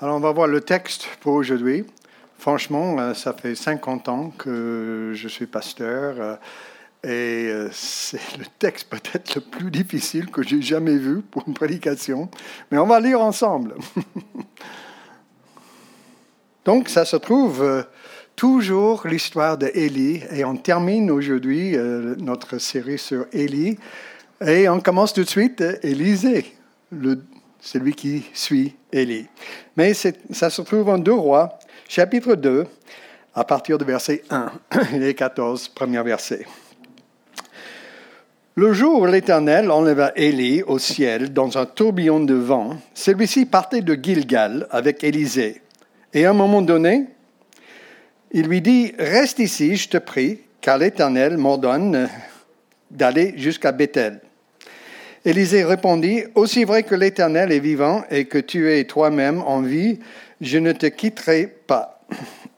Alors, on va voir le texte pour aujourd'hui. Franchement, euh, ça fait 50 ans que je suis pasteur euh, et euh, c'est le texte peut-être le plus difficile que j'ai jamais vu pour une prédication, mais on va lire ensemble. Donc, ça se trouve toujours l'histoire d'Élie et on termine aujourd'hui notre série sur Élie et on commence tout de suite Élisée, le celui qui suit Élie. Mais ça se trouve en 2 Rois, chapitre 2, à partir du verset 1 et 14, premier verset. Le jour où l'Éternel enleva Élie au ciel dans un tourbillon de vent, celui-ci partait de Gilgal avec Élisée. Et à un moment donné, il lui dit, Reste ici, je te prie, car l'Éternel m'ordonne d'aller jusqu'à Bethel. Élisée répondit, Aussi vrai que l'Éternel est vivant et que tu es toi-même en vie, je ne te quitterai pas.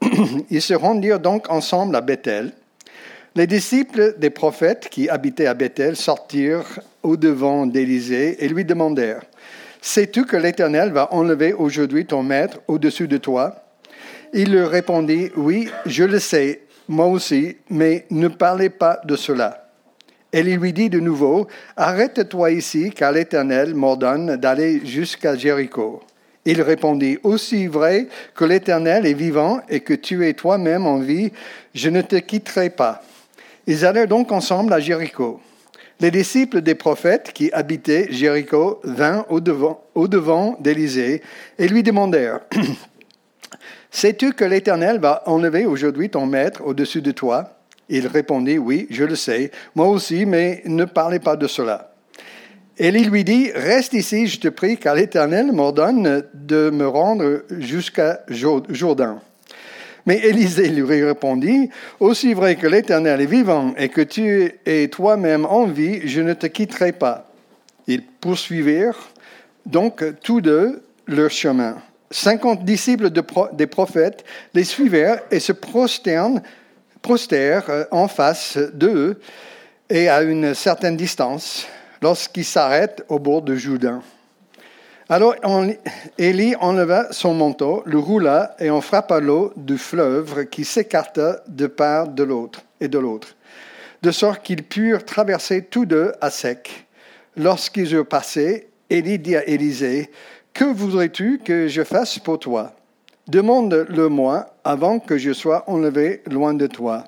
Ils se rendirent donc ensemble à Bethel. Les disciples des prophètes qui habitaient à Bethel sortirent au-devant d'Élisée et lui demandèrent, Sais-tu que l'Éternel va enlever aujourd'hui ton maître au-dessus de toi? Il leur répondit, Oui, je le sais, moi aussi, mais ne parlez pas de cela. Et il lui dit de nouveau, Arrête-toi ici, car l'Éternel m'ordonne d'aller jusqu'à Jéricho. Il répondit, Aussi vrai que l'Éternel est vivant et que tu es toi-même en vie, je ne te quitterai pas. Ils allèrent donc ensemble à Jéricho. Les disciples des prophètes qui habitaient Jéricho vinrent au-devant, au-devant d'Élisée et lui demandèrent, Sais-tu que l'Éternel va enlever aujourd'hui ton maître au-dessus de toi? Il répondit, oui, je le sais, moi aussi, mais ne parlez pas de cela. Il lui dit, reste ici, je te prie, car l'Éternel m'ordonne de me rendre jusqu'à Jourdain. Mais Élisée lui répondit, Aussi vrai que l'Éternel est vivant et que tu es toi-même en vie, je ne te quitterai pas. Ils poursuivirent donc tous deux leur chemin. Cinquante disciples des prophètes les suivirent et se prosternent prostère euh, en face d'eux et à une certaine distance lorsqu'il s'arrête au bord de Jourdain. Alors Élie enleva son manteau, le roula et en frappa l'eau du fleuve qui s'écarta de part de l'autre et de l'autre, de sorte qu'ils purent traverser tous deux à sec. Lorsqu'ils eurent passé, Élie dit à Élisée, Que voudrais-tu que je fasse pour toi? Demande-le-moi avant que je sois enlevé loin de toi.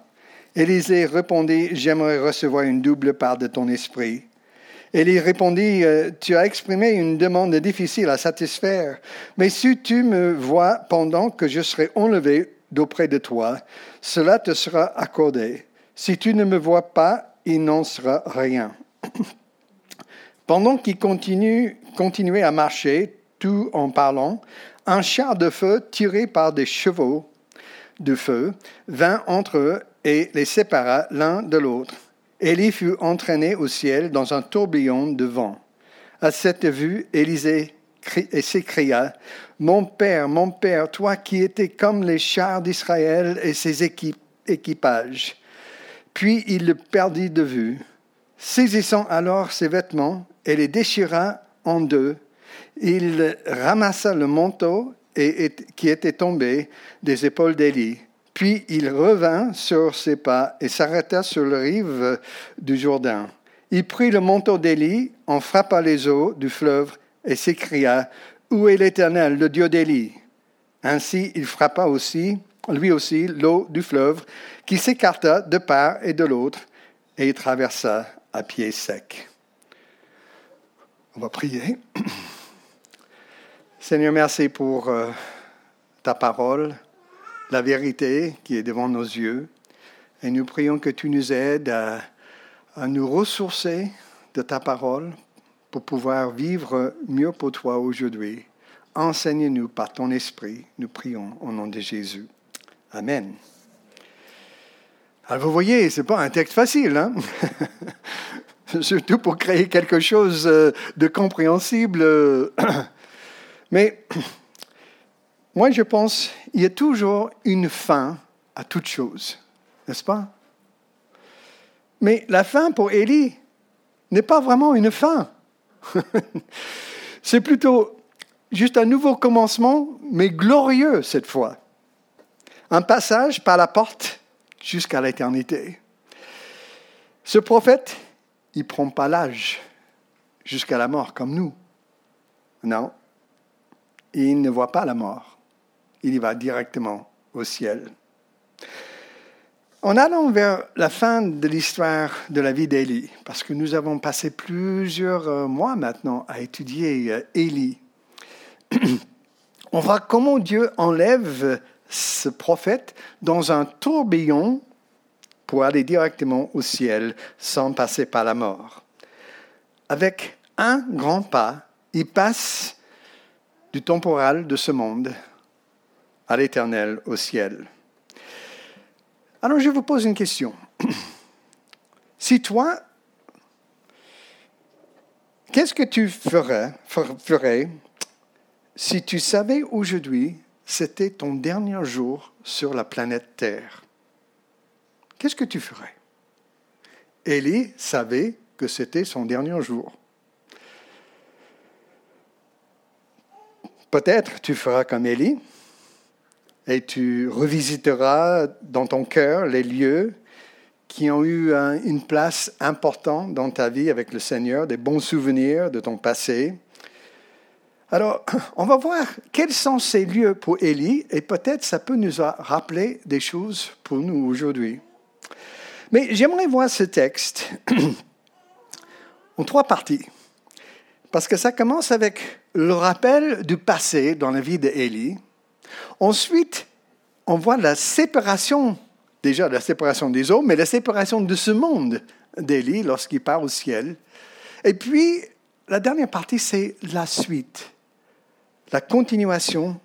Élisée répondit, J'aimerais recevoir une double part de ton esprit. Élie répondit, euh, Tu as exprimé une demande difficile à satisfaire, mais si tu me vois pendant que je serai enlevé d'auprès de toi, cela te sera accordé. Si tu ne me vois pas, il n'en sera rien. Pendant qu'il continuait à marcher, tout en parlant, un char de feu tiré par des chevaux de feu vint entre eux et les sépara l'un de l'autre. Élie fut entraîné au ciel dans un tourbillon de vent. À cette vue, Élisée s'écria Mon père, mon père, toi qui étais comme les chars d'Israël et ses équipages. Puis il le perdit de vue. Saisissant alors ses vêtements et les déchira en deux, il ramassa le manteau qui était tombé des épaules d'Élie. Puis il revint sur ses pas et s'arrêta sur le rive du Jourdain. Il prit le manteau d'Élie, en frappa les eaux du fleuve et s'écria Où est l'Éternel, le Dieu d'Élie? Ainsi il frappa aussi, lui aussi, l'eau du fleuve, qui s'écarta de part et de l'autre, et il traversa à pied sec. On va prier. Seigneur, merci pour euh, ta parole, la vérité qui est devant nos yeux. Et nous prions que tu nous aides à, nous ressourcer de ta parole pour pouvoir vivre mieux pour toi aujourd'hui. Enseigne-nous par ton esprit, nous prions au nom de Jésus. Amen. Alors vous voyez, ce n'est pas un texte facile, hein? surtout pour créer quelque chose euh, de compréhensible. Mais moi, je pense qu'il y a toujours une fin à toute chose, n'est-ce pas? Mais la fin pour Élie n'est pas vraiment une fin. C'est plutôt juste un nouveau commencement, mais glorieux cette fois. Un passage par la porte jusqu'à l'éternité. Ce prophète, il ne prend pas l'âge jusqu'à la mort comme nous. Non, il ne voit pas la mort. Il y va directement au ciel. En allant vers la fin de l'histoire de la vie d'Élie, parce que nous avons passé plusieurs euh, mois maintenant à étudier euh, Élie, on voit comment Dieu enlève ce prophète dans un tourbillon pour aller directement au ciel sans passer par la mort. Avec un grand pas, il passe du temporal de ce monde à l'éternel au ciel. Alors je vous pose une question. Si toi, qu'est-ce que tu ferais, ferais si tu savais aujourd'hui c'était ton dernier jour sur la planète Terre? Qu'est-ce que tu ferais? Élie savait que c'était son dernier jour. Peut-être tu feras comme Élie et tu revisiteras dans ton cœur les lieux qui ont eu une place importante dans ta vie avec le Seigneur, des bons souvenirs de ton passé. Alors, on va voir quels sont ces lieux pour Élie et peut-être ça peut nous rappeler des choses pour nous aujourd'hui. Mais j'aimerais voir ce texte en trois parties. Parce que ça commence avec le rappel du passé dans la vie d'Élie. Ensuite, on voit la séparation, déjà la séparation des hommes, mais la séparation de ce monde d'Élie lorsqu'il part au ciel. Et puis, la dernière partie, c'est la suite, la continuation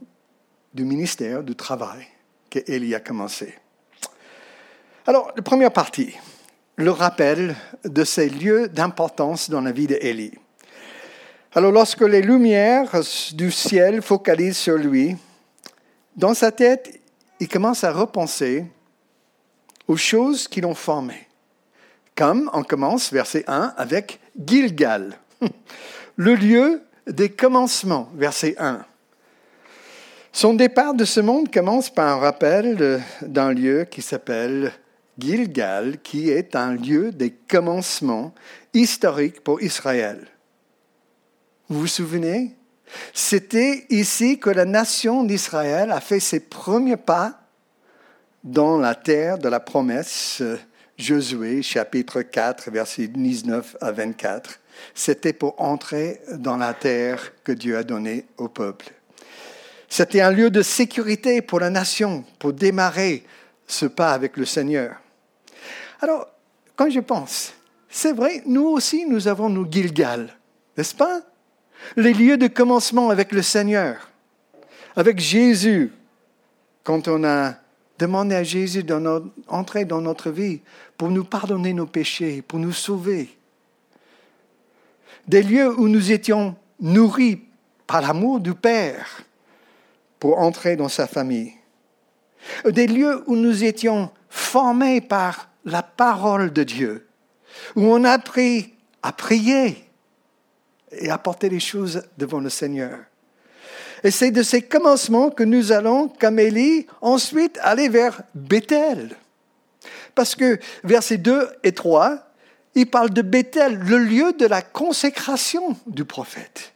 du ministère du travail qu'Élie a commencé. Alors, la première partie, le rappel de ces lieux d'importance dans la vie d'Élie. Alors lorsque les lumières du ciel focalisent sur lui, dans sa tête, il commence à repenser aux choses qui l'ont formé. Comme on commence, verset 1, avec Gilgal, le lieu des commencements, verset 1. Son départ de ce monde commence par un rappel d'un lieu qui s'appelle Gilgal, qui est un lieu des commencements historiques pour Israël. Vous vous souvenez? C'était ici que la nation d'Israël a fait ses premiers pas dans la terre de la promesse. Josué chapitre 4, versets 19 à 24. C'était pour entrer dans la terre que Dieu a donnée au peuple. C'était un lieu de sécurité pour la nation, pour démarrer ce pas avec le Seigneur. Alors, quand je pense, c'est vrai, nous aussi, nous avons nos Gilgal, n'est-ce pas? Les lieux de commencement avec le Seigneur, avec Jésus, quand on a demandé à Jésus d'entrer dans notre vie pour nous pardonner nos péchés, pour nous sauver. Des lieux où nous étions nourris par l'amour du Père pour entrer dans sa famille. Des lieux où nous étions formés par la parole de Dieu, où on a appris à prier, et apporter les choses devant le Seigneur. Et c'est de ces commencements que nous allons, comme Élie, ensuite aller vers Bethel. Parce que versets 2 et 3, il parle de Bethel, le lieu de la consécration du prophète.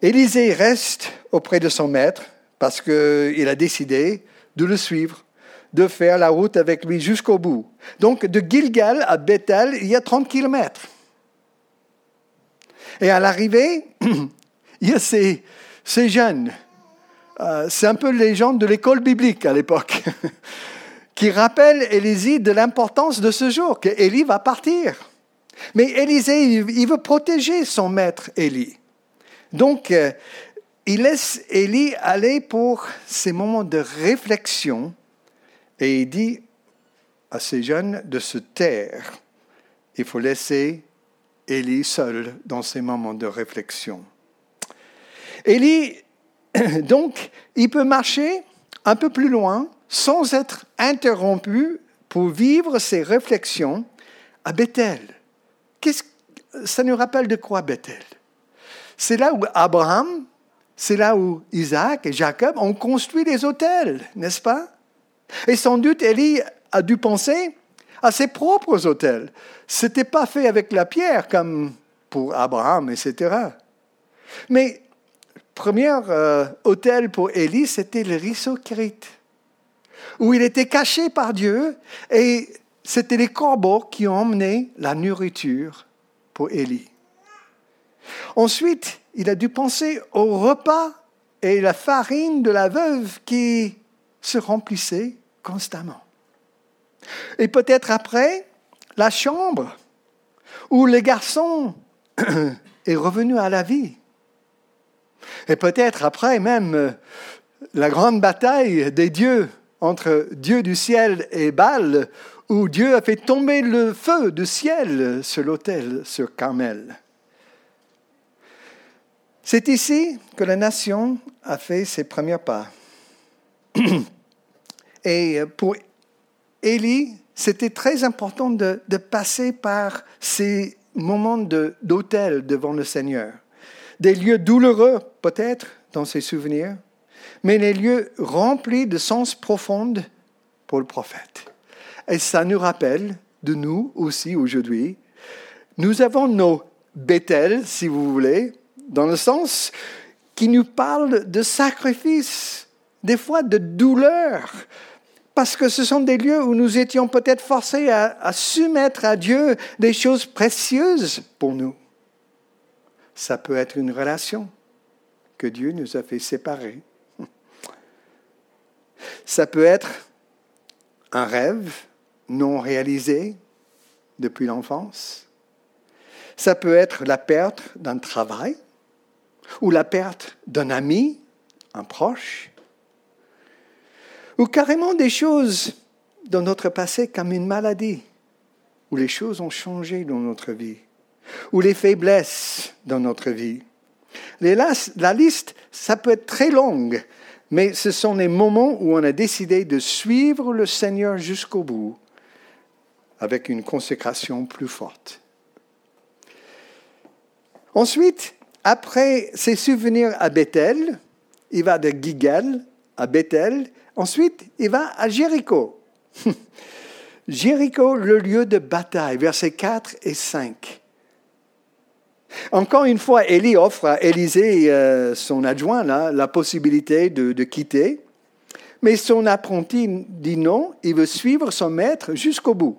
Élisée reste auprès de son maître parce qu'il a décidé de le suivre, de faire la route avec lui jusqu'au bout. Donc de Gilgal à Bethel, il y a 30 kilomètres. Et à l'arrivée, il y a ces, jeunes. Euh, c'est un peu les légende de l'école biblique à l'époque, qui rappellent Élisée de l'importance de ce jour, qu'Élie va partir. Mais Élisée, il veut protéger son maître Élie. Donc, euh, il laisse Élie aller pour ces moments de réflexion et il dit à ces jeunes de se taire. Il faut laisser Élie seul dans ses moments de réflexion. Élie, donc, il peut marcher un peu plus loin sans être interrompu pour vivre ses réflexions à Bethel. Qu'est-ce, ça nous rappelle de quoi Bethel? C'est là où Abraham, c'est là où Isaac et Jacob ont construit des hôtels, n'est-ce pas? Et sans doute, Élie a dû penser à ses propres hôtels. Ce n'était pas fait avec la pierre comme pour Abraham, etc. Mais premier euh, hôtel pour Élie, c'était le ruisseau où il était caché par Dieu et c'était les corbeaux qui ont emmené la nourriture pour Élie. Ensuite, il a dû penser au repas et la farine de la veuve qui se remplissait constamment. Et peut-être après, la chambre où le garçon est revenu à la vie. Et peut-être après même la grande bataille des dieux entre Dieu du ciel et Baal, où Dieu a fait tomber le feu du ciel sur l'autel, sur Carmel. C'est ici que la nation a fait ses premiers pas. Et pour Élie, c'était très important de, passer par ces moments d'autel devant le Seigneur. Des lieux douloureux, peut-être, dans ses souvenirs, mais des lieux remplis de sens profond pour le prophète. Et ça nous rappelle de nous aussi aujourd'hui. Nous avons nos Bethel, si vous voulez, dans le sens qui nous parle de sacrifice, des fois de douleur, parce que ce sont des lieux où nous étions peut-être forcés à, soumettre à Dieu des choses précieuses pour nous. Ça peut être une relation que Dieu nous a fait séparer. Ça peut être un rêve non réalisé depuis l'enfance. Ça peut être la perte d'un travail ou la perte d'un ami, un proche, ou carrément des choses dans notre passé comme une maladie, où les choses ont changé dans notre vie, ou les faiblesses dans notre vie. la liste, ça peut être très longue, mais ce sont les moments où on a décidé de suivre le Seigneur jusqu'au bout, avec une consécration plus forte. Ensuite, après ses souvenirs à Bethel, il va de Gigal à Bethel. Ensuite, il va à Jéricho. Jéricho, le lieu de bataille, versets 4 et 5. Encore une fois, Élie offre à Élisée, euh, son adjoint, la possibilité de, de, quitter. Mais son apprenti dit non, il veut suivre son maître jusqu'au bout.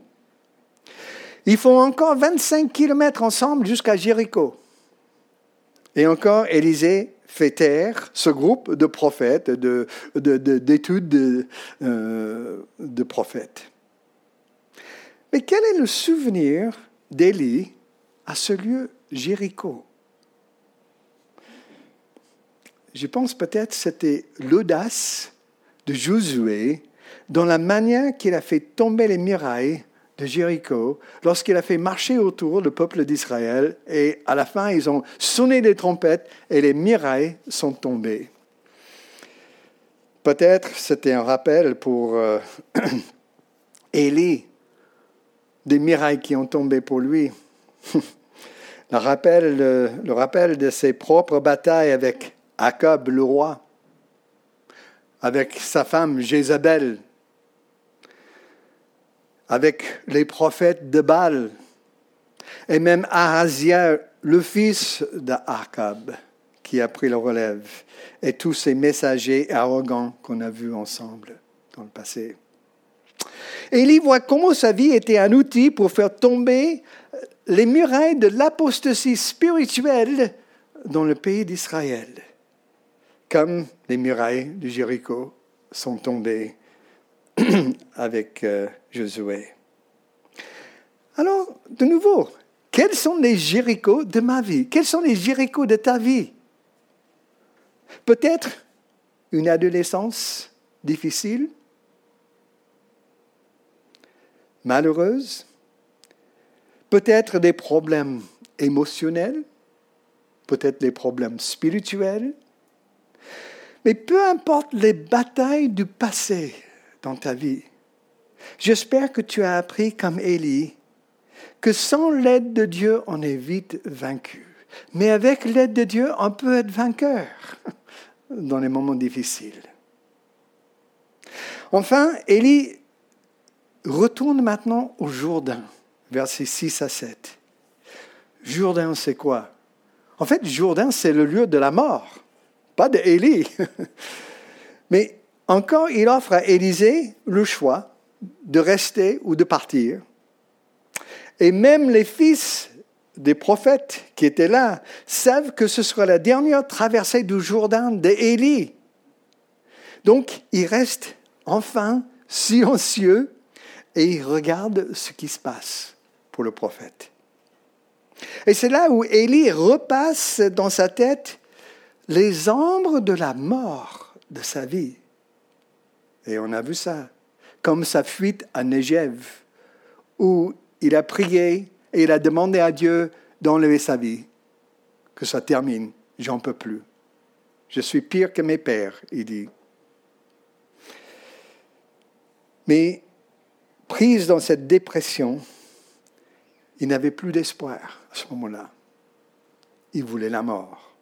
Ils font encore 25 kilomètres ensemble jusqu'à Jéricho. Et encore, Élisée fait taire ce groupe de prophètes, d'études de, euh, de, prophètes. Mais quel est le souvenir d'Élie à ce lieu Jéricho? Je pense peut-être c'était l'audace de Josué dans la manière qu'il a fait tomber les murailles de Jéricho lorsqu'il a fait marcher autour le peuple d'Israël et à la fin ils ont sonné des trompettes et les murailles sont tombées. Peut-être c'était un rappel pour euh, Élie des murailles qui ont tombé pour lui. le, rappel, le rappel de ses propres batailles avec Jacob le roi, avec sa femme Jézabel, avec les prophètes de Baal, et même Ahazia, le fils d'Akab, qui a pris le relève, et tous ces messagers arrogants qu'on a vus ensemble dans le passé. Élie voit comment sa vie était un outil pour faire tomber les murailles de l'apostasie spirituelle dans le pays d'Israël, comme les murailles de Jéricho sont tombées avec euh, Josué. Alors, de nouveau, quels sont les Jérichos de ma vie? Quels sont les Jérichos de ta vie? Peut-être une adolescence difficile, malheureuse, peut-être des problèmes émotionnels, peut-être des problèmes spirituels, mais peu importe les batailles du passé, dans ta vie. J'espère que tu as appris comme Élie que sans l'aide de Dieu, on est vite vaincu. Mais avec l'aide de Dieu, on peut être vainqueur dans les moments difficiles. Enfin, Élie retourne maintenant au Jourdain, versets 6 à 7. Jourdain, c'est quoi? En fait, Jourdain, c'est le lieu de la mort, pas d'Élie. Mais encore, il offre à Élisée le choix de rester ou de partir. Et même les fils des prophètes qui étaient là savent que ce sera la dernière traversée du Jourdain d'Élie. Donc, il reste enfin silencieux et il regarde ce qui se passe pour le prophète. Et c'est là où Élie repasse dans sa tête les ombres de la mort de sa vie. Et on a vu ça, comme sa fuite à Negev, où il a prié et il a demandé à Dieu d'enlever sa vie, que ça termine, j'en peux plus. Je suis pire que mes pères, il dit. Mais prise dans cette dépression, il n'avait plus d'espoir à ce moment-là. Il voulait la mort.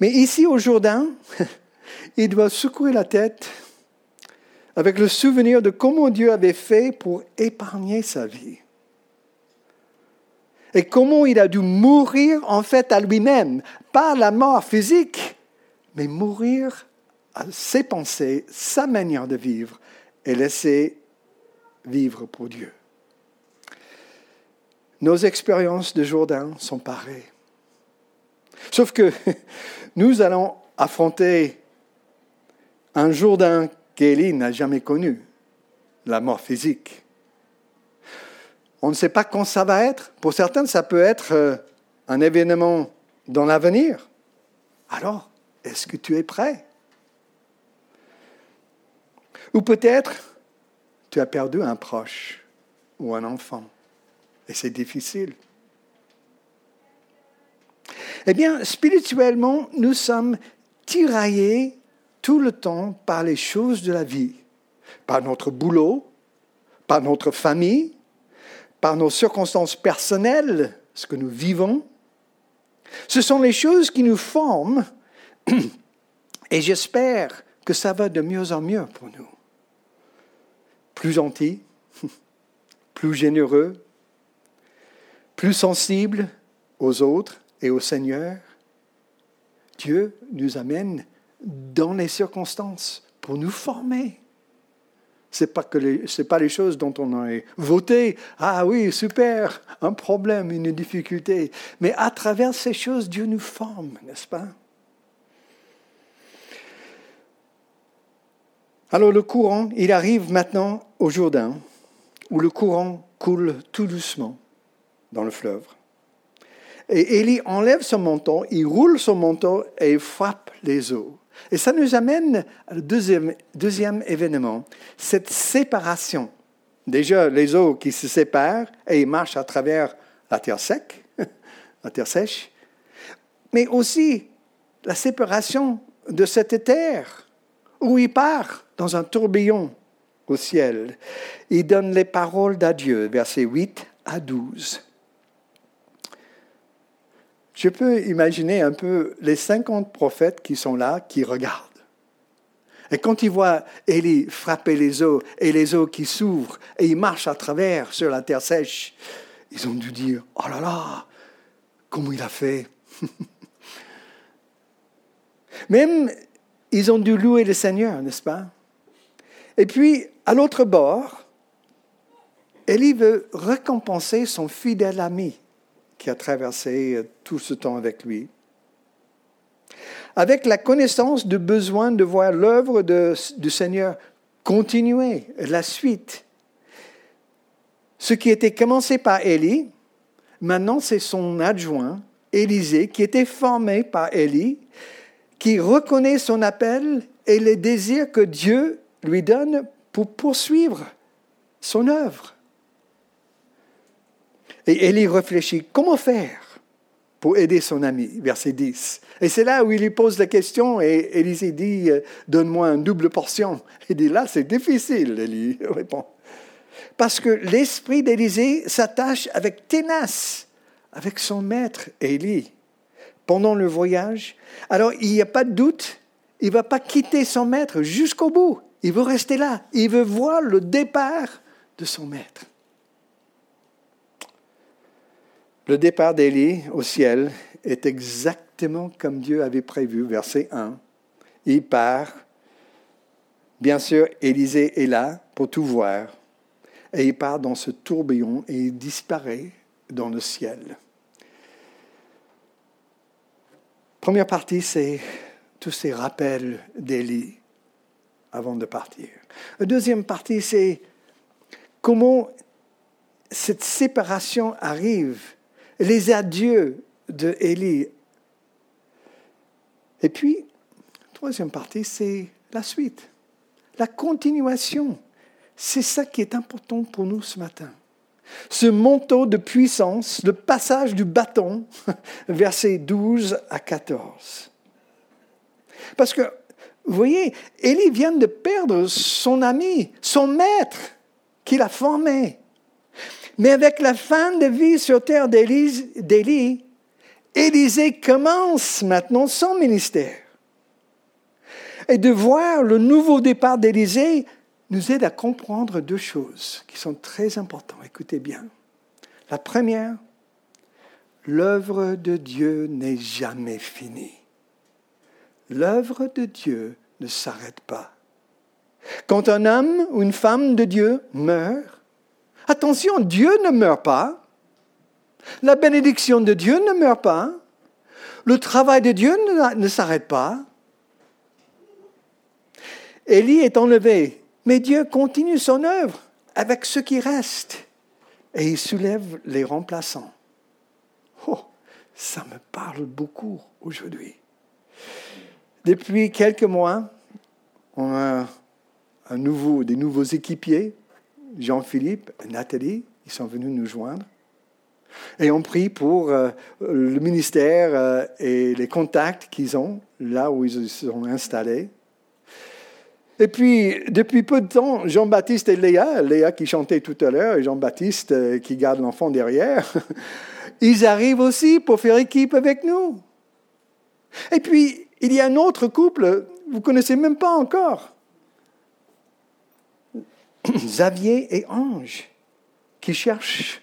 Mais ici au Jourdain, il doit secouer la tête avec le souvenir de comment Dieu avait fait pour épargner sa vie. Et comment il a dû mourir en fait à lui-même, pas la mort physique, mais mourir à ses pensées, sa manière de vivre, et laisser vivre pour Dieu. Nos expériences de Jourdain sont pareilles. Sauf que nous allons affronter un Jourdain qu'Élie n'a jamais connu, la mort physique. On ne sait pas quand ça va être. Pour certains, ça peut être euh, un événement dans l'avenir. Alors, est-ce que tu es prêt? Ou peut-être, tu as perdu un proche ou un enfant. Et c'est difficile. Eh bien, spirituellement, nous sommes tiraillés tout le temps par les choses de la vie, par notre boulot, par notre famille, par nos circonstances personnelles, ce que nous vivons. Ce sont les choses qui nous forment et j'espère que ça va de mieux en mieux pour nous. Plus gentil, plus généreux, plus sensible aux autres et au Seigneur. Dieu nous amène dans les circonstances pour nous former. Ce n'est pas, les, pas les choses dont on a voté. Ah oui, super, un problème, une difficulté. Mais à travers ces choses, Dieu nous forme, n'est-ce pas? Alors le courant, il arrive maintenant au Jourdain, où le courant coule tout doucement dans le fleuve. Et Élie enlève son manteau, il roule son manteau et frappe les eaux. Et ça nous amène au deuxième, deuxième événement, cette séparation. Déjà, les eaux qui se séparent et marchent à travers la terre sec, la terre sèche, mais aussi la séparation de cette terre où il part dans un tourbillon au ciel. Il donne les paroles d'adieu, versets 8 à 12. Je peux imaginer un peu les 50 prophètes qui sont là, qui regardent. Et quand ils voient Élie frapper les eaux et les eaux qui s'ouvrent et ils marchent à travers sur la terre sèche, ils ont dû dire Oh là là, comment il a fait! Même ils ont dû louer le Seigneur, n'est-ce pas? Et puis, à l'autre bord, Élie veut récompenser son fidèle ami qui a traversé euh, tout ce temps avec lui. Avec la connaissance du besoin de voir l'œuvre du Seigneur continuer, la suite. Ce qui était commencé par Élie, maintenant c'est son adjoint, Élisée, qui était formé par Élie, qui reconnaît son appel et les désirs que Dieu lui donne pour poursuivre son œuvre. Et Élie réfléchit, comment faire pour aider son ami Verset 10. Et c'est là où il lui pose la question et Élisée dit, euh, donne-moi une double portion. Il dit, là, c'est difficile, Élie répond. Parce que l'esprit d'Élisée s'attache avec ténace avec son maître, Élie, pendant le voyage. Alors, il n'y a pas de doute, il ne va pas quitter son maître jusqu'au bout. Il veut rester là. Il veut voir le départ de son maître. Le départ d'Élie au ciel est exactement comme Dieu avait prévu, verset 1. Il part. Bien sûr, Élisée est là pour tout voir. Et il part dans ce tourbillon et il disparaît dans le ciel. Première partie, c'est tous ces rappels d'Élie avant de partir. La deuxième partie, c'est comment cette séparation arrive, les adieux de Élie. Et puis, troisième partie, c'est la suite, la continuation. C'est ça qui est important pour nous ce matin. Ce manteau de puissance, le passage du bâton, versets 12 à 14. Parce que, vous voyez, Élie vient de perdre son ami, son maître, qu'il a formé. Mais avec la fin de vie sur terre d'Élie, Élisée commence maintenant son ministère. Et de voir le nouveau départ d'Élisée nous aide à comprendre deux choses qui sont très importantes. Écoutez bien. La première, l'œuvre de Dieu n'est jamais finie. L'œuvre de Dieu ne s'arrête pas. Quand un homme ou une femme de Dieu meurt, attention, Dieu ne meurt pas. La bénédiction de Dieu ne meurt pas. Le travail de Dieu ne, s'arrête pas. Élie est enlevé mais Dieu continue son œuvre avec ce qui reste et il soulève les remplaçants. Oh, ça me parle beaucoup aujourd'hui. Depuis quelques mois, on a un nouveau, des nouveaux équipiers, Jean-Philippe Nathalie, ils sont venus nous joindre. Et on prie pour euh, le ministère euh, et les contacts qu'ils ont là où ils sont installés. Et puis, depuis peu de temps, Jean-Baptiste et Léa, Léa qui chantait tout à l'heure et Jean-Baptiste euh, qui garde l'enfant derrière, ils arrivent aussi pour faire équipe avec nous. Et puis, il y a un autre couple, vous ne connaissez même pas encore. Xavier et Ange, qui cherchent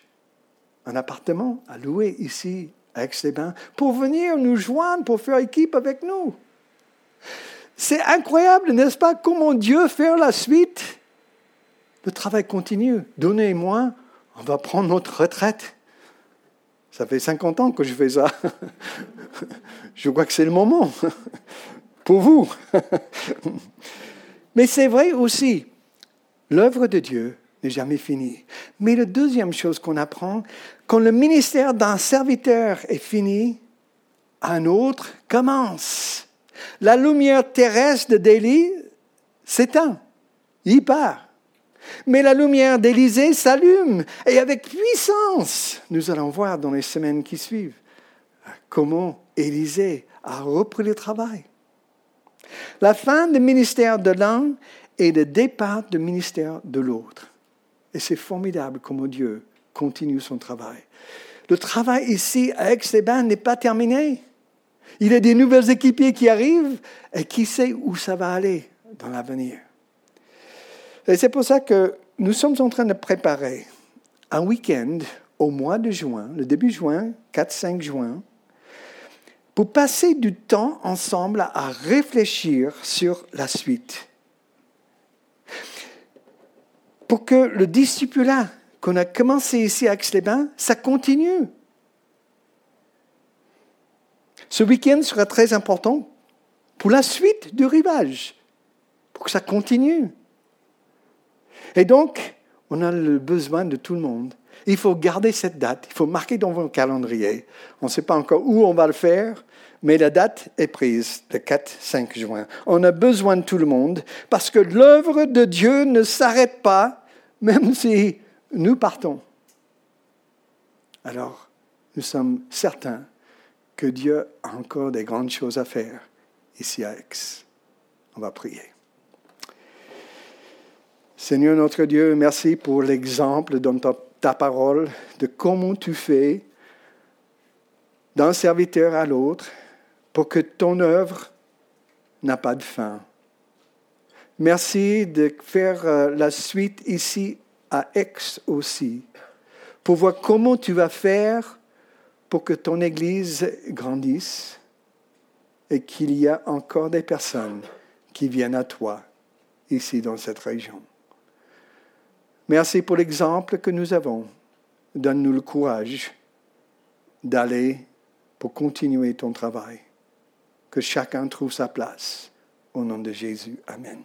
un appartement à louer ici à Aix-les-Bains pour venir nous joindre, pour faire équipe avec nous. C'est incroyable, n'est-ce pas, comment Dieu fait la suite. Le travail continue. Donnez-moi, on va prendre notre retraite. Ça fait 50 ans que je fais ça. Je crois que c'est le moment pour vous. Mais c'est vrai aussi, l'œuvre de Dieu n'est jamais finie. Mais la deuxième chose qu'on apprend, quand le ministère d'un serviteur est fini, un autre commence. La lumière terrestre d'Élie s'éteint. Il part. Mais la lumière d'Élysée s'allume et avec puissance. Nous allons voir dans les semaines qui suivent comment Élisée a repris le travail. La fin du ministère de l'un et le départ du ministère de l'autre. Et c'est formidable comment Dieu continue son travail. Le travail ici à Aix-les-Bains n'est pas terminé. Il y a des nouvelles équipiers qui arrivent et qui sait où ça va aller dans l'avenir. Et c'est pour ça que nous sommes en train de préparer un week-end au mois de juin, le début juin, 4-5 juin, pour passer du temps ensemble à réfléchir sur la suite. Pour que le discipulat qu'on a commencé ici à Aix-les-Bains, ça continue. Ce week-end sera très important pour la suite du rivage, pour que ça continue. Et donc, on a le besoin de tout le monde. Il faut garder cette date, il faut marquer dans vos calendriers. On ne sait pas encore où on va le faire, mais la date est prise, le 4-5 juin. On a besoin de tout le monde parce que l'œuvre de Dieu ne s'arrête pas, même si nous partons. Alors, nous sommes certains que Dieu a encore des grandes choses à faire ici à Aix. On va prier. Seigneur notre Dieu, merci pour l'exemple dans ta, parole de comment tu fais d'un serviteur à l'autre pour que ton œuvre n'a pas de fin. Merci de faire euh, la suite ici à Aix aussi, pour voir comment tu vas faire pour que ton Église grandisse et qu'il y a encore des personnes qui viennent à toi ici dans cette région. Merci pour l'exemple que nous avons. Donne-nous le courage d'aller pour continuer ton travail. Que chacun trouve sa place. Au nom de Jésus. Amen.